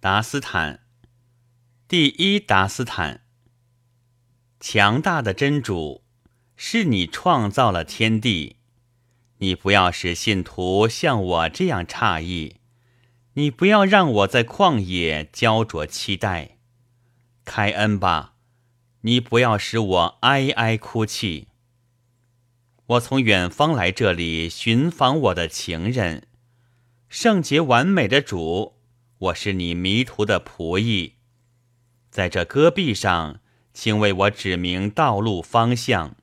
达斯坦，第一达斯坦。强大的真主，是你创造了天地，你不要使信徒像我这样诧异，你不要让我在旷野焦灼期待。开恩吧，你不要使我哀哀哭泣。我从远方来这里寻访我的情人，圣洁完美的主。我是你迷途的仆役，在这戈壁上，请为我指明道路方向，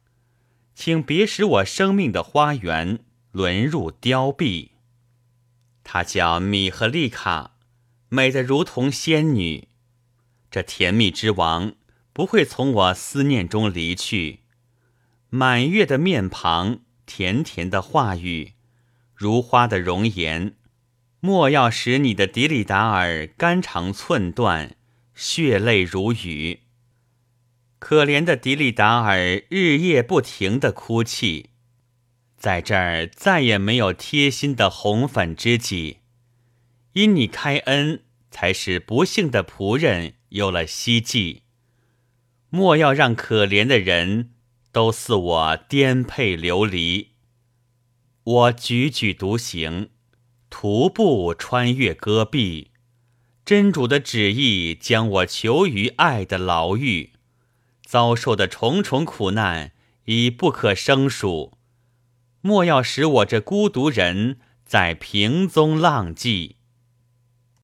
请别使我生命的花园沦入凋敝。她叫米赫利卡，美得如同仙女。这甜蜜之王不会从我思念中离去。满月的面庞，甜甜的话语，如花的容颜。莫要使你的迪里达尔肝肠寸断，血泪如雨。可怜的迪里达尔日夜不停的哭泣，在这儿再也没有贴心的红粉知己。因你开恩，才使不幸的仆人有了希冀。莫要让可怜的人都似我颠沛流离。我踽踽独行。徒步穿越戈壁，真主的旨意将我囚于爱的牢狱，遭受的重重苦难已不可胜数。莫要使我这孤独人在平中浪迹。